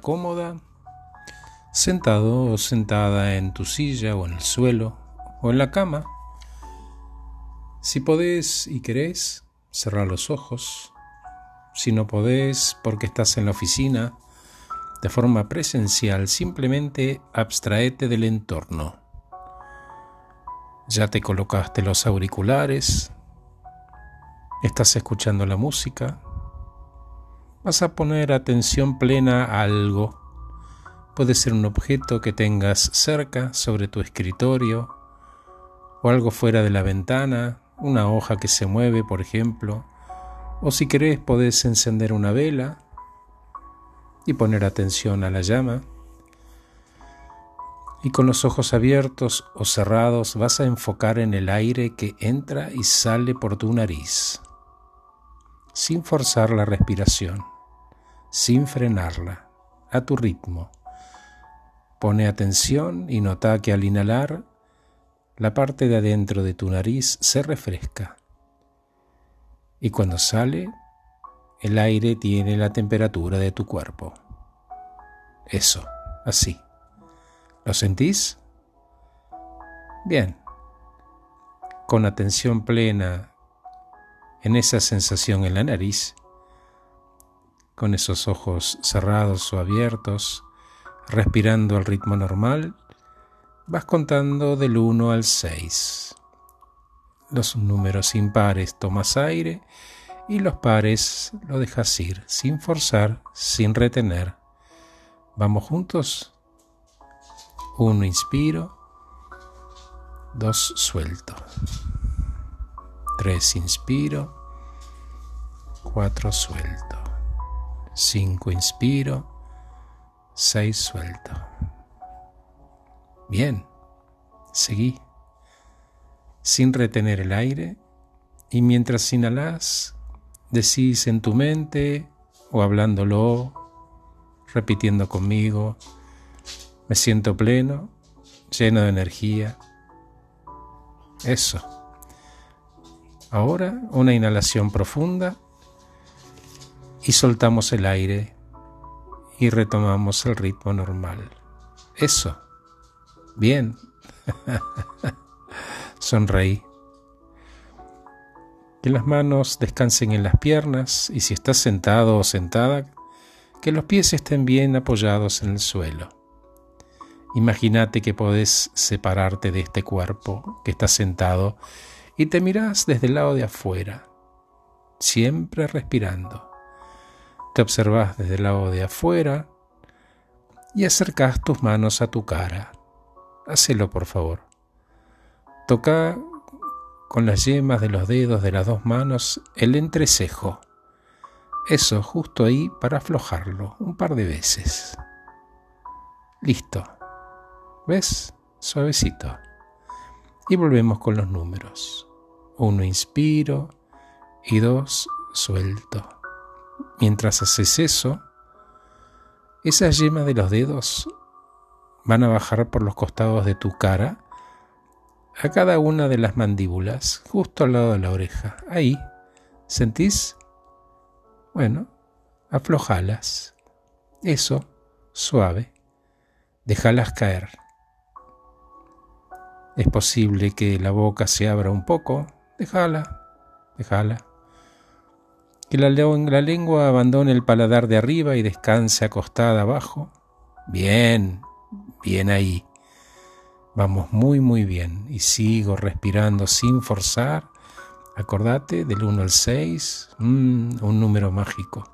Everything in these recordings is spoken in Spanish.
cómoda, sentado o sentada en tu silla o en el suelo o en la cama. Si podés y querés, cerrar los ojos. Si no podés porque estás en la oficina, de forma presencial, simplemente abstraete del entorno. Ya te colocaste los auriculares, estás escuchando la música, vas a poner atención plena a algo. Puede ser un objeto que tengas cerca sobre tu escritorio o algo fuera de la ventana, una hoja que se mueve, por ejemplo, o si querés podés encender una vela y poner atención a la llama. Y con los ojos abiertos o cerrados vas a enfocar en el aire que entra y sale por tu nariz, sin forzar la respiración sin frenarla, a tu ritmo. Pone atención y nota que al inhalar, la parte de adentro de tu nariz se refresca. Y cuando sale, el aire tiene la temperatura de tu cuerpo. Eso, así. ¿Lo sentís? Bien. Con atención plena en esa sensación en la nariz, con esos ojos cerrados o abiertos, respirando al ritmo normal, vas contando del 1 al 6. Los números impares tomas aire y los pares lo dejas ir, sin forzar, sin retener. Vamos juntos. 1 inspiro, 2 suelto, 3 inspiro, 4 suelto. 5 inspiro, 6 suelto. Bien, seguí, sin retener el aire, y mientras inhalas, decís en tu mente o hablándolo, repitiendo conmigo, me siento pleno, lleno de energía. Eso. Ahora una inhalación profunda y soltamos el aire y retomamos el ritmo normal. Eso. Bien. Sonreí. Que las manos descansen en las piernas y si estás sentado o sentada, que los pies estén bien apoyados en el suelo. Imagínate que podés separarte de este cuerpo que está sentado y te mirás desde el lado de afuera, siempre respirando. Te observas desde el lado de afuera y acercas tus manos a tu cara. Hacelo, por favor. Toca con las yemas de los dedos de las dos manos el entrecejo. Eso, justo ahí para aflojarlo un par de veces. Listo. ¿Ves? Suavecito. Y volvemos con los números. Uno inspiro y dos suelto. Mientras haces eso, esas yemas de los dedos van a bajar por los costados de tu cara a cada una de las mandíbulas, justo al lado de la oreja. Ahí, ¿sentís? Bueno, aflojalas. Eso, suave. Déjalas caer. Es posible que la boca se abra un poco. Déjala, déjala. Que la, lengua abandone el paladar de arriba y descanse acostada abajo. Bien, bien ahí. Vamos muy, muy bien. Y sigo respirando sin forzar. Acordate del 1 al 6, mm, un número mágico.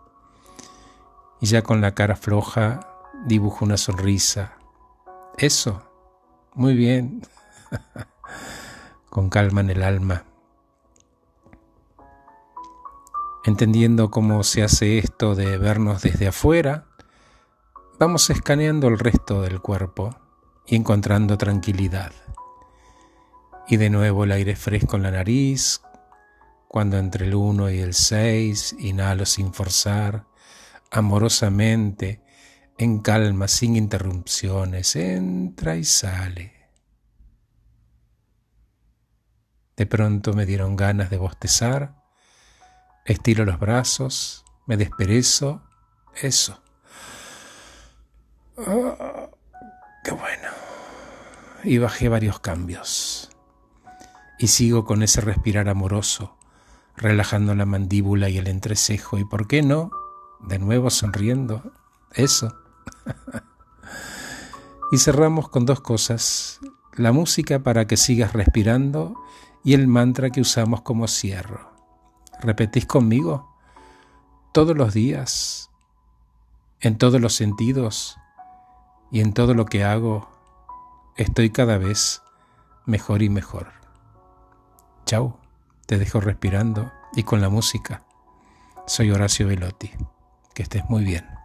Y ya con la cara floja dibujo una sonrisa. Eso, muy bien. con calma en el alma. Entendiendo cómo se hace esto de vernos desde afuera, vamos escaneando el resto del cuerpo y encontrando tranquilidad. Y de nuevo el aire fresco en la nariz, cuando entre el 1 y el 6 inhalo sin forzar, amorosamente, en calma, sin interrupciones, entra y sale. De pronto me dieron ganas de bostezar Estiro los brazos, me desperezo, eso. Oh, qué bueno. Y bajé varios cambios. Y sigo con ese respirar amoroso, relajando la mandíbula y el entrecejo. ¿Y por qué no? De nuevo sonriendo. Eso. y cerramos con dos cosas. La música para que sigas respirando y el mantra que usamos como cierre. ¿Repetís conmigo? Todos los días, en todos los sentidos y en todo lo que hago, estoy cada vez mejor y mejor. Chao, te dejo respirando y con la música. Soy Horacio Velotti. Que estés muy bien.